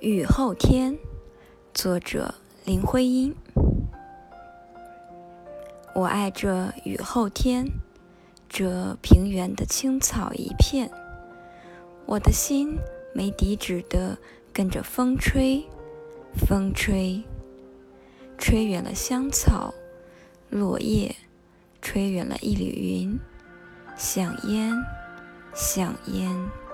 雨后天，作者林徽因。我爱这雨后天，这平原的青草一片。我的心没底止的跟着风吹，风吹，吹远了香草、落叶，吹远了一缕云，像烟，像烟。